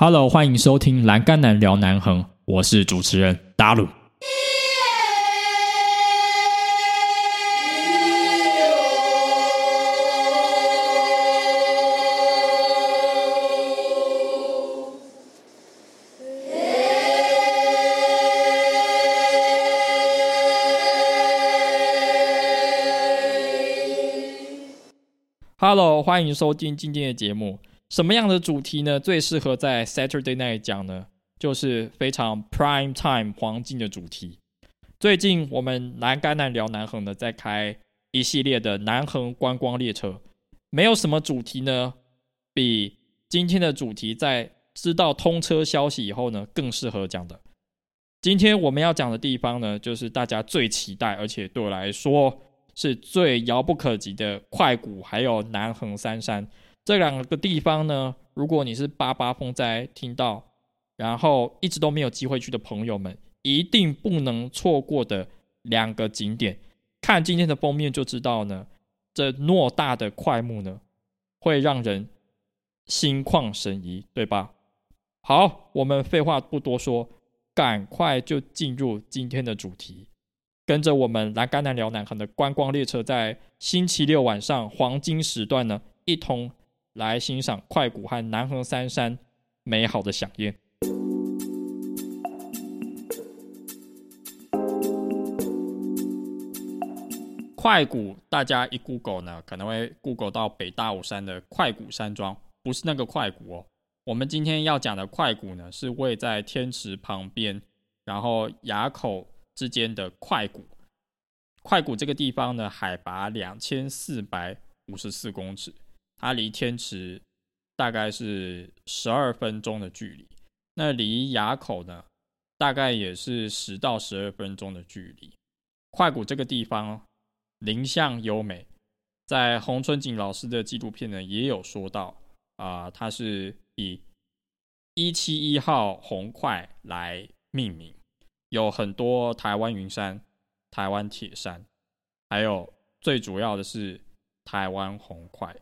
Hello，欢迎收听《栏杆男聊南横》，我是主持人达鲁。Hello，欢迎收听今天的节目。什么样的主题呢？最适合在 Saturday Night 讲呢？就是非常 Prime Time 黄金的主题。最近我们南干南聊南横呢，在开一系列的南横观光列车。没有什么主题呢，比今天的主题在知道通车消息以后呢，更适合讲的。今天我们要讲的地方呢，就是大家最期待，而且对我来说是最遥不可及的快谷，还有南横三山。这两个地方呢，如果你是八八风灾听到，然后一直都没有机会去的朋友们，一定不能错过的两个景点。看今天的封面就知道呢，这偌大的块木呢，会让人心旷神怡，对吧？好，我们废话不多说，赶快就进入今天的主题，跟着我们来甘南辽南横的观光列车，在星期六晚上黄金时段呢，一同。来欣赏快谷和南横三山美好的响宴。快谷，大家一 Google 呢，可能会 Google 到北大武山的快谷山庄，不是那个快谷哦。我们今天要讲的快谷呢，是位在天池旁边，然后垭口之间的快谷。快谷这个地方呢，海拔两千四百五十四公尺。它离天池大概是十二分钟的距离，那离垭口呢，大概也是十到十二分钟的距离。快谷这个地方林相优美，在洪春景老师的纪录片呢也有说到啊，它是以一七一号红快来命名，有很多台湾云山、台湾铁山，还有最主要的是台湾红快。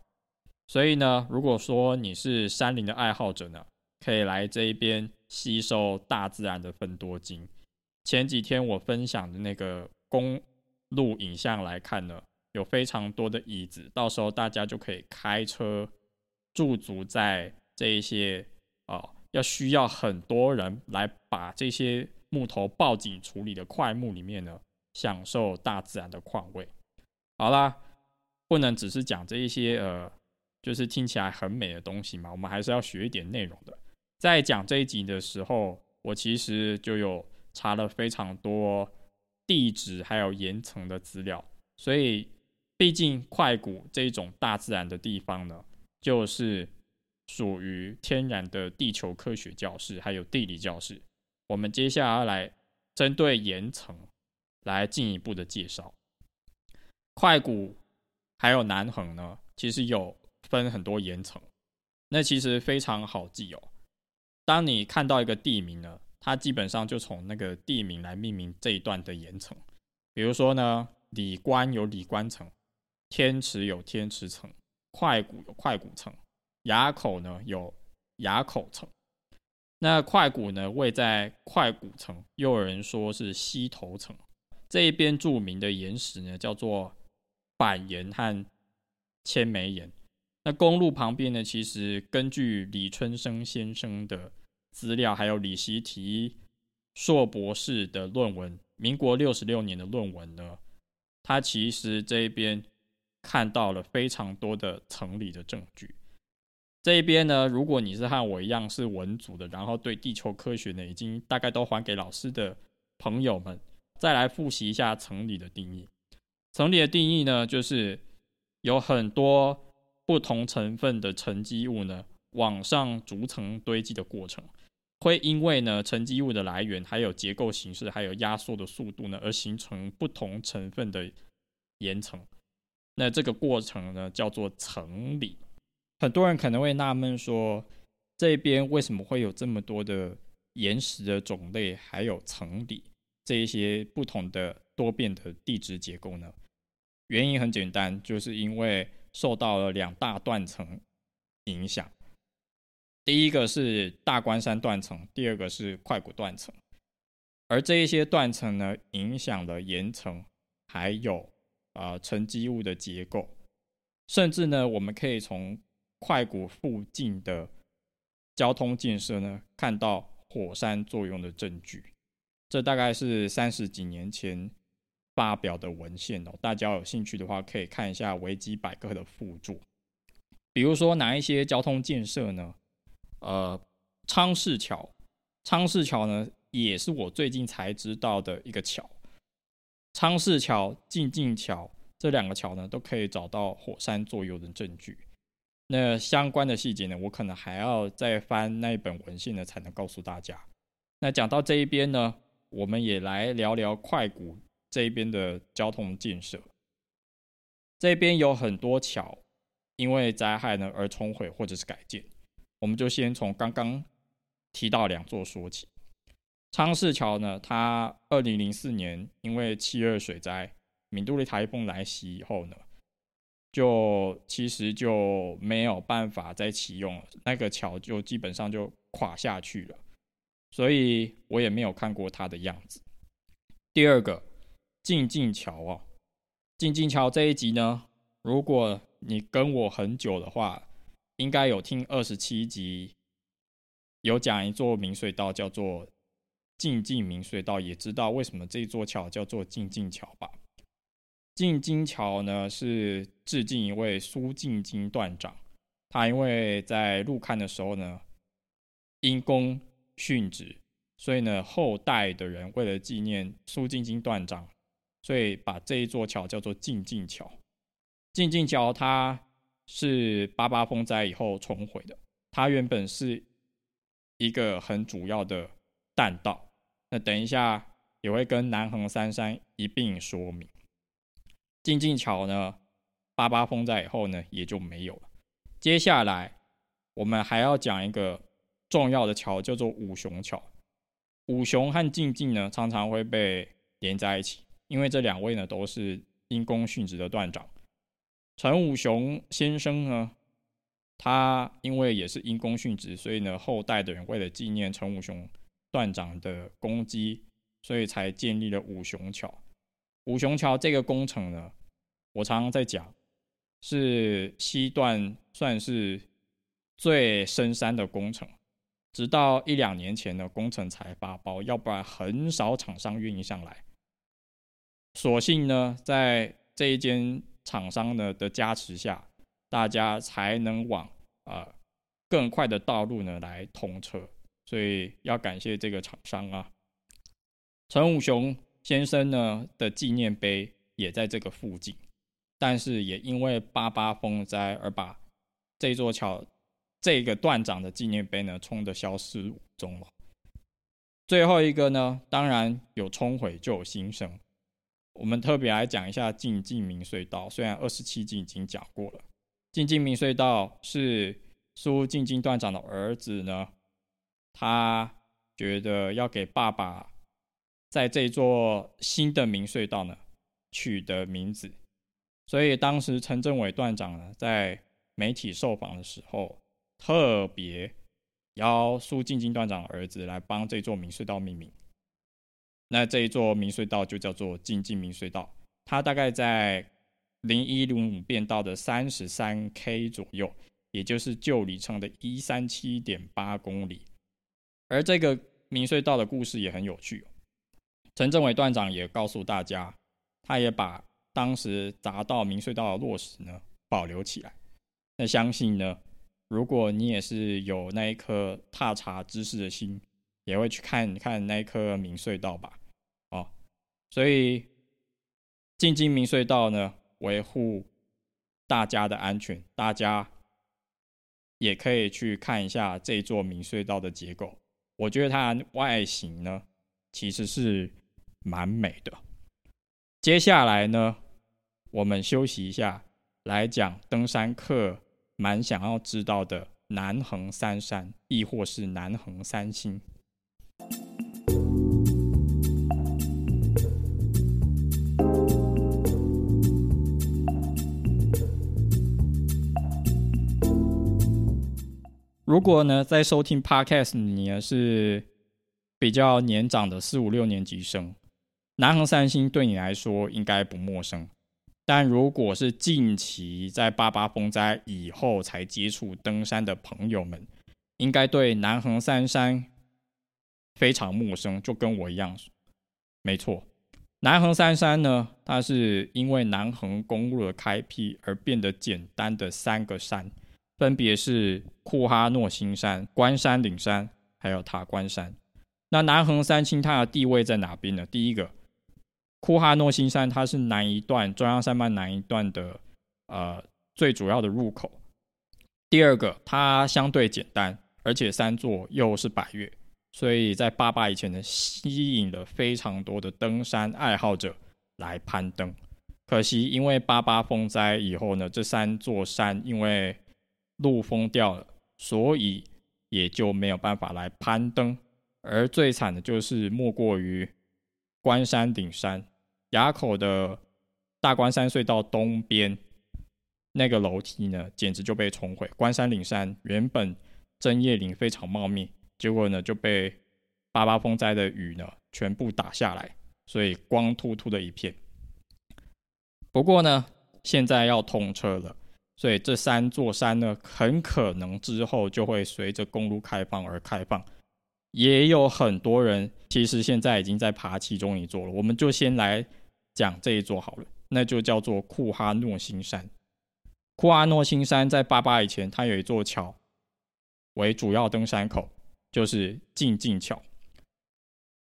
所以呢，如果说你是山林的爱好者呢，可以来这一边吸收大自然的分多精。前几天我分享的那个公路影像来看呢，有非常多的椅子，到时候大家就可以开车驻足在这一些啊，要需要很多人来把这些木头报警处理的块木里面呢，享受大自然的况味。好啦，不能只是讲这一些呃。就是听起来很美的东西嘛，我们还是要学一点内容的。在讲这一集的时候，我其实就有查了非常多地质还有岩层的资料，所以毕竟快谷这种大自然的地方呢，就是属于天然的地球科学教室还有地理教室。我们接下来来针对岩层来进一步的介绍。快谷还有南横呢，其实有。分很多岩层，那其实非常好记哦。当你看到一个地名呢，它基本上就从那个地名来命名这一段的岩层。比如说呢，里关有里关层，天池有天池层，快谷有快谷层，垭口呢有垭口层。那快谷呢位在快谷层，又有人说是溪头层。这一边著名的岩石呢叫做板岩和千枚岩。那公路旁边呢？其实根据李春生先生的资料，还有李习提硕博士的论文，民国六十六年的论文呢，他其实这边看到了非常多的层理的证据。这一边呢，如果你是和我一样是文组的，然后对地球科学呢已经大概都还给老师的朋友们，再来复习一下层理的定义。层理的定义呢，就是有很多。不同成分的沉积物呢，往上逐层堆积的过程，会因为呢沉积物的来源、还有结构形式、还有压缩的速度呢，而形成不同成分的岩层。那这个过程呢，叫做层理。很多人可能会纳闷说，这边为什么会有这么多的岩石的种类，还有层理这一些不同的多变的地质结构呢？原因很简单，就是因为受到了两大断层影响。第一个是大关山断层，第二个是快谷断层。而这一些断层呢，影响了岩层，还有啊沉积物的结构，甚至呢，我们可以从快谷附近的交通建设呢，看到火山作用的证据。这大概是三十几年前发表的文献哦，大家有兴趣的话，可以看一下维基百科的附注。比如说哪一些交通建设呢？呃，昌市桥，昌市桥呢？也是我最近才知道的一个桥，昌市桥、静静桥这两个桥呢，都可以找到火山作用的证据。那相关的细节呢，我可能还要再翻那一本文献呢，才能告诉大家。那讲到这一边呢，我们也来聊聊快古这一边的交通建设。这边有很多桥因为灾害呢而冲毁或者是改建，我们就先从刚刚提到两座说起。昌市桥呢，它二零零四年因为七二水灾、闽都的台风来袭以后呢，就其实就没有办法再启用了，那个桥就基本上就垮下去了，所以我也没有看过它的样子。第二个，静静桥哦，静静桥这一集呢，如果你跟我很久的话，应该有听二十七集，有讲一座明隧道叫做。静静明隧道也知道为什么这座桥叫做静静桥吧？静静桥呢是致敬一位苏静静段长，他因为在入勘的时候呢因公殉职，所以呢后代的人为了纪念苏静静段长，所以把这一座桥叫做静静桥。静静桥它是八八风灾以后重毁的，它原本是一个很主要的弹道。那等一下也会跟南横三山一并说明。静静桥呢，八八风灾以后呢，也就没有了。接下来我们还要讲一个重要的桥，叫做五雄桥。五雄和静静呢，常常会被连在一起，因为这两位呢都是因公殉职的段长。陈武雄先生呢，他因为也是因公殉职，所以呢后代的人为了纪念陈武雄。段长的功绩，所以才建立了五雄桥。五雄桥这个工程呢，我常常在讲，是西段算是最深山的工程。直到一两年前呢，工程才发包，要不然很少厂商愿意上来。所幸呢，在这一间厂商呢的加持下，大家才能往啊更快的道路呢来通车。所以要感谢这个厂商啊，陈武雄先生呢的纪念碑也在这个附近，但是也因为八八风灾而把这座桥这个断掌的纪念碑呢冲的消失无踪了。最后一个呢，当然有冲毁就有新生，我们特别来讲一下晋晋明隧道。虽然二十七集已经讲过了，晋晋明隧道是苏晋晋段长的儿子呢。他觉得要给爸爸在这座新的明隧道呢取的名字，所以当时陈政伟段长呢在媒体受访的时候，特别邀苏静静段长的儿子来帮这座明隧道命名。那这一座明隧道就叫做静静明隧道，它大概在零一零五变道的三十三 K 左右，也就是旧里程的一三七点八公里。而这个明隧道的故事也很有趣，陈政伟段长也告诉大家，他也把当时匝道明隧道的落实呢保留起来。那相信呢，如果你也是有那一颗踏查知识的心，也会去看看那一颗明隧道吧。哦，所以进京明隧道呢，维护大家的安全，大家也可以去看一下这座明隧道的结构。我觉得它外形呢，其实是蛮美的。接下来呢，我们休息一下，来讲登山客蛮想要知道的南横三山，亦或是南横三星。如果呢在收听 Podcast，你呢是比较年长的四五六年级生，南横三星对你来说应该不陌生。但如果是近期在八八风灾以后才接触登山的朋友们，应该对南横三山非常陌生，就跟我一样。没错，南横三山呢，它是因为南横公路的开辟而变得简单的三个山，分别是库哈诺新山、关山岭山，还有塔关山。那南横三清它的地位在哪边呢？第一个。库哈诺新山，它是南一段中央山脉南一段的呃最主要的入口。第二个，它相对简单，而且三座又是百越，所以在八八以前呢，吸引了非常多的登山爱好者来攀登。可惜因为八八风灾以后呢，这三座山因为路封掉了，所以也就没有办法来攀登。而最惨的就是莫过于。关山顶山垭口的大关山隧道东边那个楼梯呢，简直就被冲毁。关山岭山原本针叶林非常茂密，结果呢就被八八风灾的雨呢全部打下来，所以光秃秃的一片。不过呢，现在要通车了，所以这三座山呢，很可能之后就会随着公路开放而开放。也有很多人其实现在已经在爬其中一座了，我们就先来讲这一座好了，那就叫做库哈诺新山。库哈诺新山在八八以前，它有一座桥为主要登山口，就是静静桥。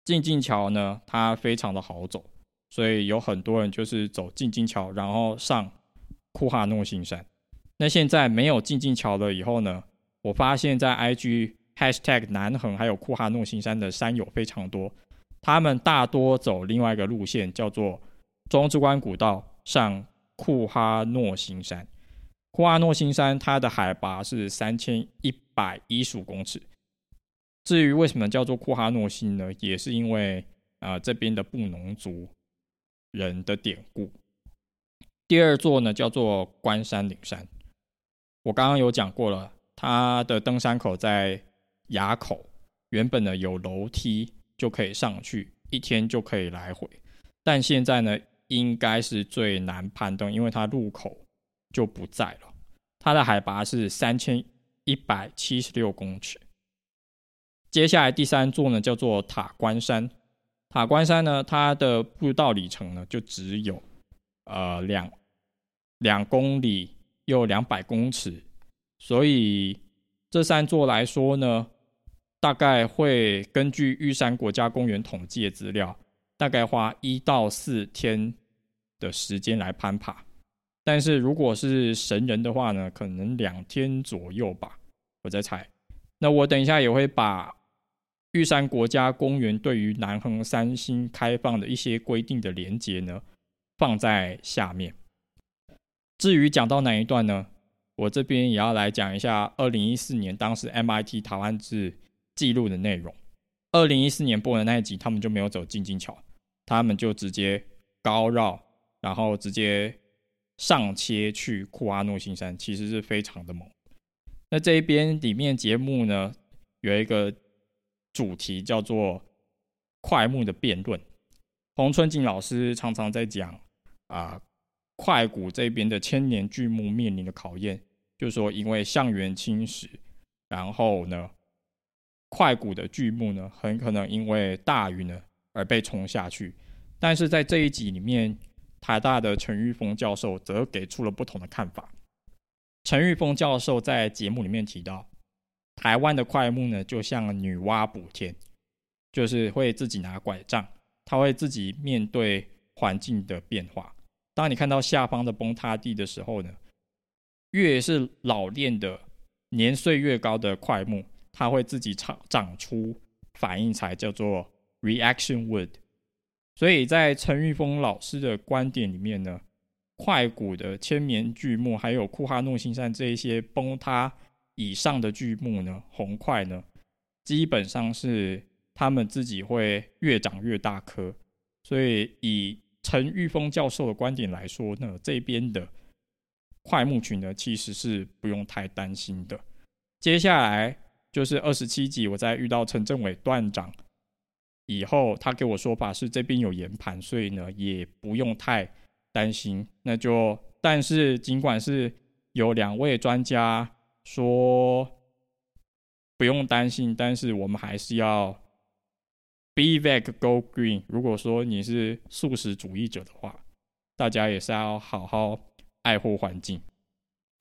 静静桥呢，它非常的好走，所以有很多人就是走静静桥，然后上库哈诺新山。那现在没有静静桥了以后呢，我发现在 IG。#hashtag 南横还有库哈诺新山的山友非常多，他们大多走另外一个路线，叫做中之关古道上库哈诺新山。库哈诺新山它的海拔是三千一百一十五公尺。至于为什么叫做库哈诺新呢？也是因为啊这边的布农族人的典故。第二座呢叫做关山岭山，我刚刚有讲过了，它的登山口在。垭口原本呢有楼梯就可以上去，一天就可以来回，但现在呢应该是最难攀登，因为它入口就不在了。它的海拔是三千一百七十六公尺。接下来第三座呢叫做塔关山，塔关山呢它的步道里程呢就只有呃两两公里有两百公尺，所以这三座来说呢。大概会根据玉山国家公园统计的资料，大概花一到四天的时间来攀爬。但是如果是神人的话呢，可能两天左右吧，我在猜。那我等一下也会把玉山国家公园对于南横三星开放的一些规定的连接呢，放在下面。至于讲到哪一段呢，我这边也要来讲一下二零一四年当时 MIT 台湾志。记录的内容，二零一四年播的那一集，他们就没有走静静桥，他们就直接高绕，然后直接上切去库阿诺新山，其实是非常的猛。那这一边里面节目呢，有一个主题叫做快木的辩论，洪春景老师常常在讲啊，快谷这边的千年巨木面临的考验，就是说因为象原侵蚀，然后呢。快谷的巨木呢，很可能因为大雨呢而被冲下去。但是在这一集里面，台大的陈玉峰教授则给出了不同的看法。陈玉峰教授在节目里面提到，台湾的快木呢，就像女娲补天，就是会自己拿拐杖，他会自己面对环境的变化。当你看到下方的崩塌地的时候呢，越是老练的、年岁越高的块木。它会自己长长出反应材，叫做 reaction wood。所以在陈玉峰老师的观点里面呢，快谷的千年巨木，还有库哈诺新山这一些崩塌以上的巨木呢，红块呢，基本上是他们自己会越长越大颗。所以以陈玉峰教授的观点来说呢，这边的快木群呢，其实是不用太担心的。接下来就是二十七集，我在遇到陈政伟段长以后，他给我说法是这边有研盘，所以呢也不用太担心。那就但是尽管是有两位专家说不用担心，但是我们还是要 be back go green。如果说你是素食主义者的话，大家也是要好好爱护环境。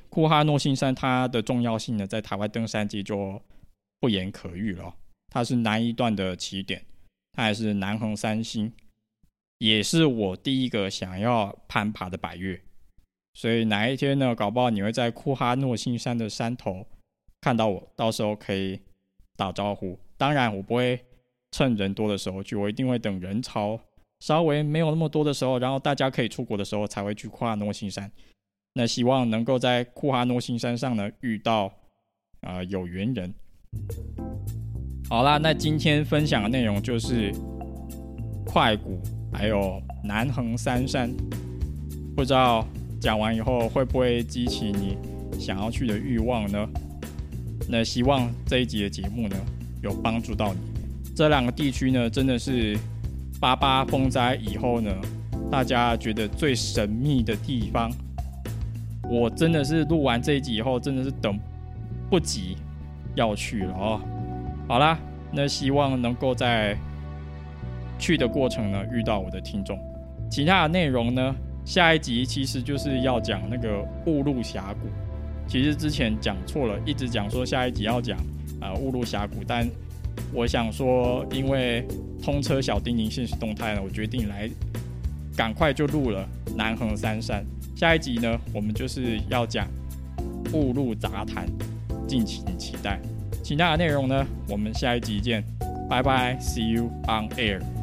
库哈诺新山它的重要性呢，在台湾登山界就不言可喻了。它是南一段的起点，它还是南横三星，也是我第一个想要攀爬的百越。所以哪一天呢，搞不好你会在库哈诺新山的山头看到我，到时候可以打招呼。当然，我不会趁人多的时候去，我一定会等人潮稍微没有那么多的时候，然后大家可以出国的时候才会去库哈诺新山。那希望能够在库哈诺新山上呢遇到啊有缘人。好啦，那今天分享的内容就是快谷还有南横三山，不知道讲完以后会不会激起你想要去的欲望呢？那希望这一集的节目呢有帮助到你。这两个地区呢真的是八八风灾以后呢，大家觉得最神秘的地方。我真的是录完这一集以后，真的是等不及要去了哦。好啦，那希望能够在去的过程呢遇到我的听众。其他的内容呢，下一集其实就是要讲那个雾路峡谷。其实之前讲错了，一直讲说下一集要讲啊雾路峡谷，但我想说，因为通车小叮咛现实动态呢，我决定来赶快就录了南横三山。下一集呢，我们就是要讲误入杂谈，敬请期待。其他的内容呢，我们下一集见，拜拜，See you on air。